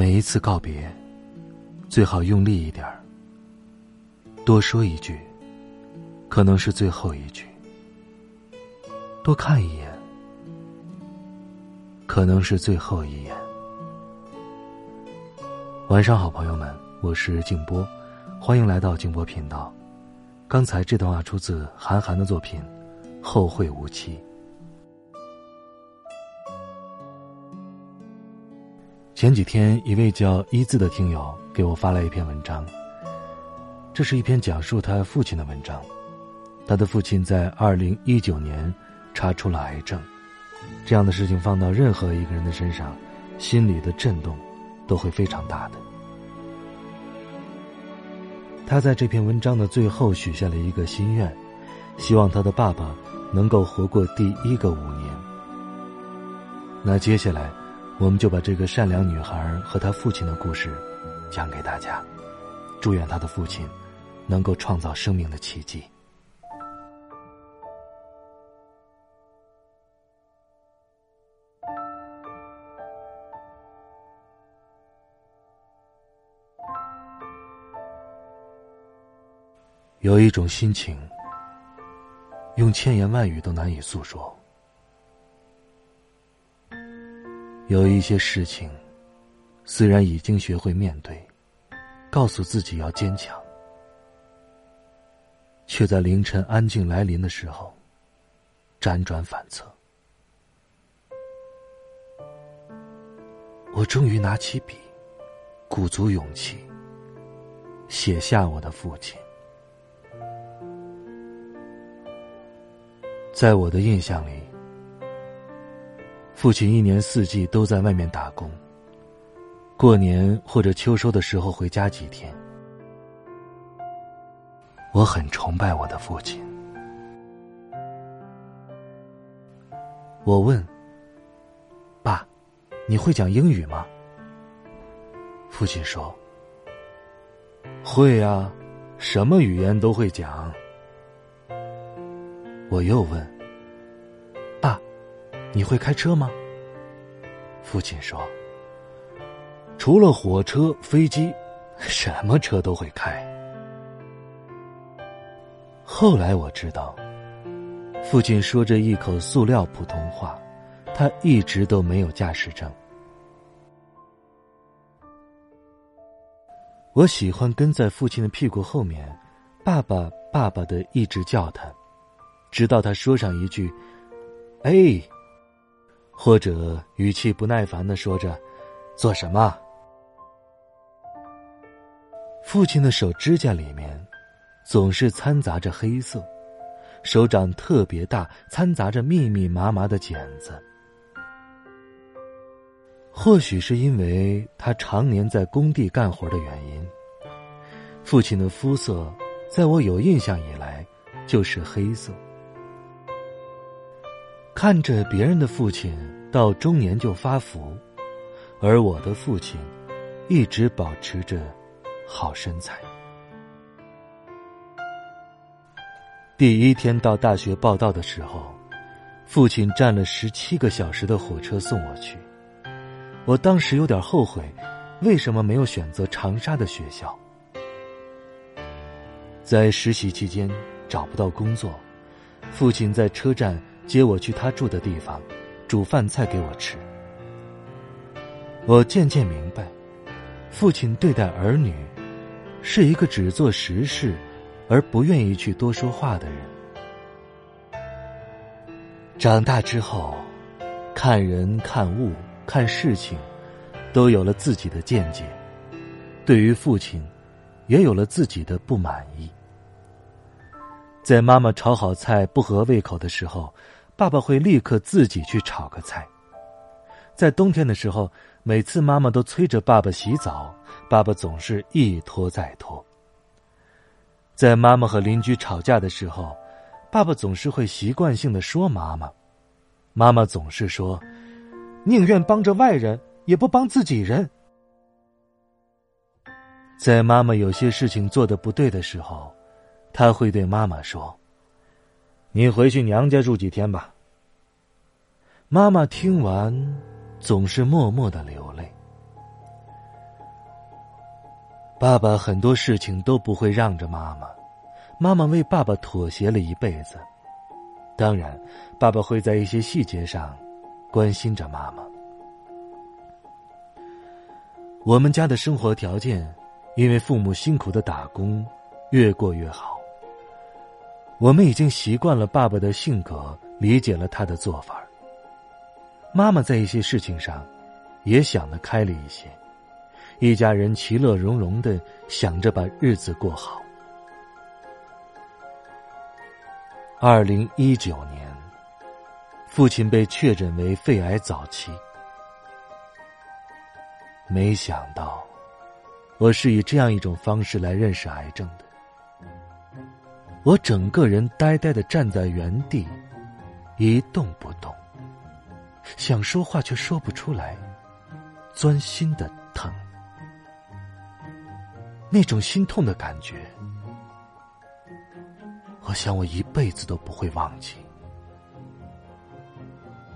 每一次告别，最好用力一点儿。多说一句，可能是最后一句；多看一眼，可能是最后一眼。晚上好，朋友们，我是静波，欢迎来到静波频道。刚才这段话出自韩寒的作品《后会无期》。前几天，一位叫一字的听友给我发来一篇文章。这是一篇讲述他父亲的文章。他的父亲在二零一九年查出了癌症，这样的事情放到任何一个人的身上，心里的震动都会非常大的。他在这篇文章的最后许下了一个心愿，希望他的爸爸能够活过第一个五年。那接下来。我们就把这个善良女孩和她父亲的故事讲给大家，祝愿她的父亲能够创造生命的奇迹。有一种心情，用千言万语都难以诉说。有一些事情，虽然已经学会面对，告诉自己要坚强，却在凌晨安静来临的时候，辗转反侧。我终于拿起笔，鼓足勇气，写下我的父亲。在我的印象里。父亲一年四季都在外面打工，过年或者秋收的时候回家几天。我很崇拜我的父亲。我问：“爸，你会讲英语吗？”父亲说：“会啊，什么语言都会讲。”我又问。你会开车吗？父亲说：“除了火车、飞机，什么车都会开。”后来我知道，父亲说着一口塑料普通话，他一直都没有驾驶证。我喜欢跟在父亲的屁股后面，爸爸爸爸的一直叫他，直到他说上一句：“哎。”或者语气不耐烦的说着：“做什么？”父亲的手指甲里面总是掺杂着黑色，手掌特别大，掺杂着密密麻麻的茧子。或许是因为他常年在工地干活的原因，父亲的肤色在我有印象以来就是黑色。看着别人的父亲到中年就发福，而我的父亲一直保持着好身材。第一天到大学报道的时候，父亲站了十七个小时的火车送我去。我当时有点后悔，为什么没有选择长沙的学校？在实习期间找不到工作，父亲在车站。接我去他住的地方，煮饭菜给我吃。我渐渐明白，父亲对待儿女，是一个只做实事，而不愿意去多说话的人。长大之后，看人、看物、看事情，都有了自己的见解。对于父亲，也有了自己的不满意。在妈妈炒好菜不合胃口的时候。爸爸会立刻自己去炒个菜，在冬天的时候，每次妈妈都催着爸爸洗澡，爸爸总是一拖再拖。在妈妈和邻居吵架的时候，爸爸总是会习惯性的说妈妈，妈妈总是说，宁愿帮着外人，也不帮自己人。在妈妈有些事情做的不对的时候，他会对妈妈说：“你回去娘家住几天吧。”妈妈听完，总是默默的流泪。爸爸很多事情都不会让着妈妈，妈妈为爸爸妥协了一辈子。当然，爸爸会在一些细节上关心着妈妈。我们家的生活条件。因为父母辛苦的打工，越过越好。我们已经习惯了爸爸的性格，理解了他的做法。妈妈在一些事情上，也想得开了一些，一家人其乐融融的想着把日子过好。二零一九年，父亲被确诊为肺癌早期，没想到。我是以这样一种方式来认识癌症的。我整个人呆呆的站在原地，一动不动，想说话却说不出来，钻心的疼，那种心痛的感觉，我想我一辈子都不会忘记。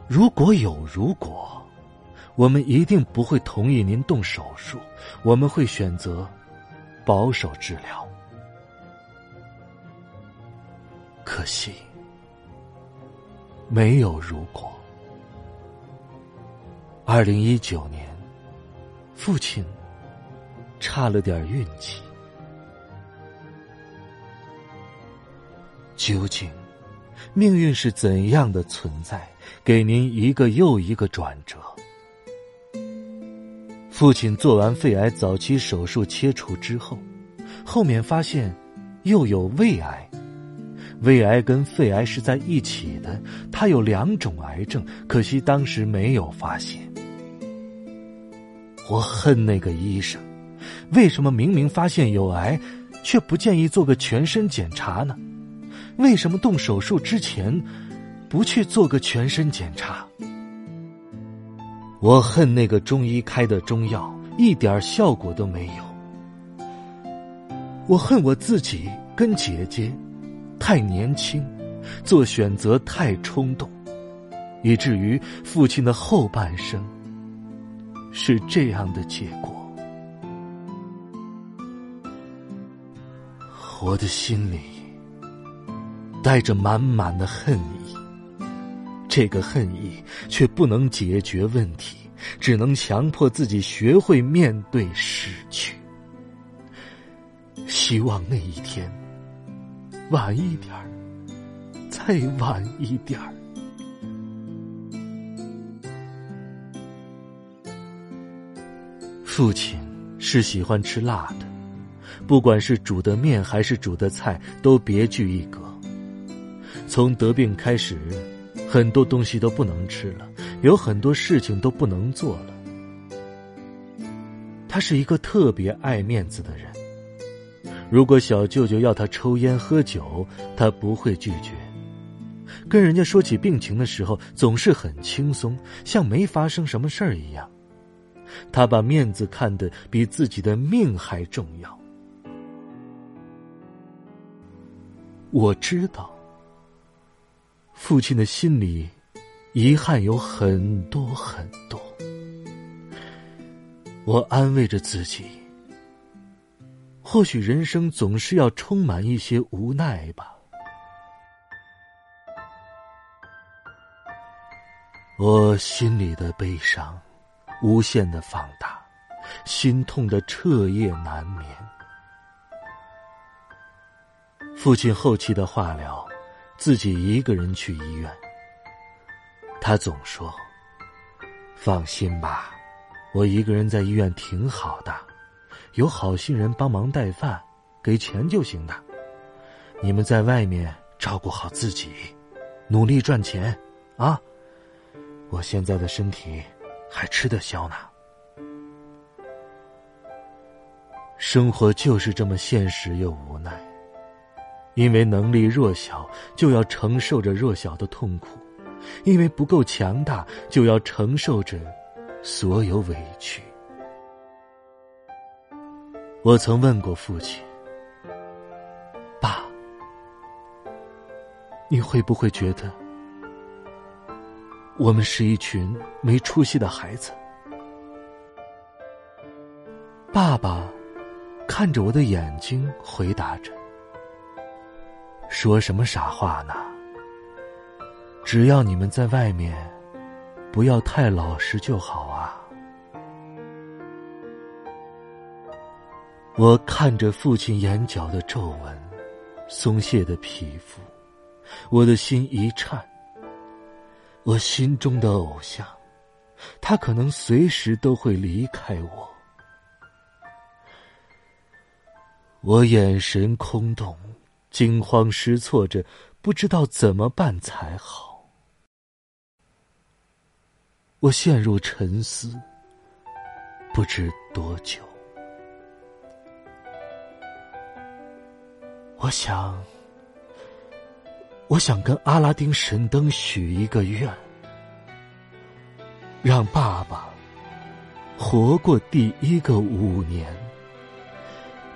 如果有如果。我们一定不会同意您动手术，我们会选择保守治疗。可惜没有如果。二零一九年，父亲差了点运气。究竟命运是怎样的存在，给您一个又一个转折？父亲做完肺癌早期手术切除之后，后面发现又有胃癌。胃癌跟肺癌是在一起的，他有两种癌症，可惜当时没有发现。我恨那个医生，为什么明明发现有癌，却不建议做个全身检查呢？为什么动手术之前不去做个全身检查？我恨那个中医开的中药一点效果都没有。我恨我自己跟姐姐太年轻，做选择太冲动，以至于父亲的后半生是这样的结果。我的心里带着满满的恨意。这个恨意却不能解决问题，只能强迫自己学会面对失去。希望那一天晚一点儿，再晚一点儿。父亲是喜欢吃辣的，不管是煮的面还是煮的菜，都别具一格。从得病开始。很多东西都不能吃了，有很多事情都不能做了。他是一个特别爱面子的人。如果小舅舅要他抽烟喝酒，他不会拒绝。跟人家说起病情的时候，总是很轻松，像没发生什么事儿一样。他把面子看得比自己的命还重要。我知道。父亲的心里，遗憾有很多很多。我安慰着自己，或许人生总是要充满一些无奈吧。我心里的悲伤，无限的放大，心痛的彻夜难眠。父亲后期的化疗。自己一个人去医院，他总说：“放心吧，我一个人在医院挺好的，有好心人帮忙带饭，给钱就行的。你们在外面照顾好自己，努力赚钱啊！我现在的身体还吃得消呢。生活就是这么现实又无奈，因为能力弱小，就要承受着弱小的痛苦；因为不够强大，就要承受着所有委屈。我曾问过父亲：“爸，你会不会觉得我们是一群没出息的孩子？”爸爸。看着我的眼睛，回答着：“说什么傻话呢？只要你们在外面不要太老实就好。”我看着父亲眼角的皱纹，松懈的皮肤，我的心一颤。我心中的偶像，他可能随时都会离开我。我眼神空洞，惊慌失措着，不知道怎么办才好。我陷入沉思，不知多久。我想，我想跟阿拉丁神灯许一个愿，让爸爸活过第一个五年。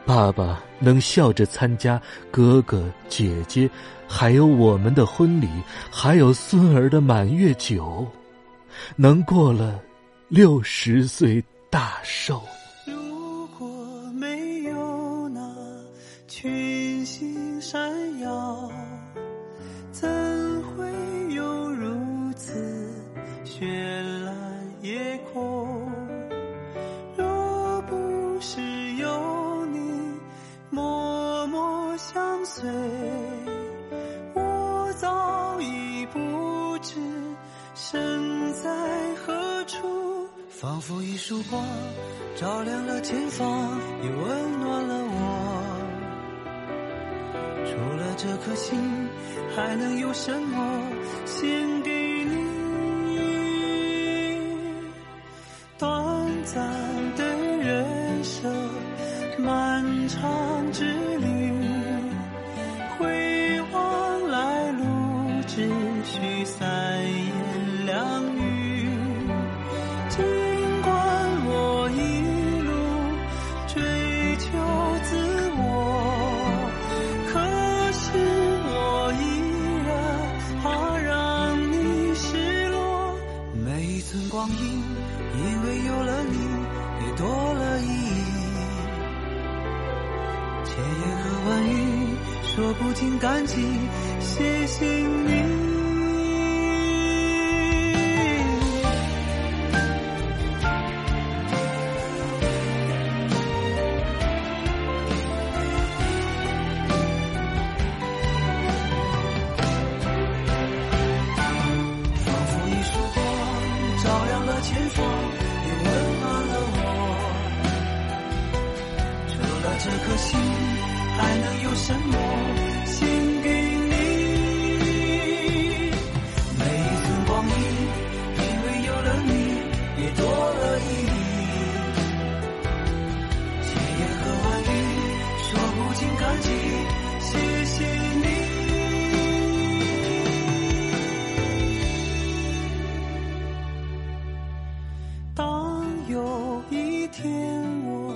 爸爸能笑着参加哥哥姐姐，还有我们的婚礼，还有孙儿的满月酒，能过了六十岁大寿。如果没有那群闪耀，怎会有如此绚烂夜空？若不是有你默默相随我早已不知身在何处，仿佛一束光照亮了前方，也温暖了我。除了这颗心，还能有什么？千言和万语，说不尽感激，谢谢你。仿佛一束光照亮了前方也温暖了我。除了这颗心，什么献给你？每一寸光阴，因为有了你，也多了意义。千言和万语，说不尽感激，谢谢你。当有一天我。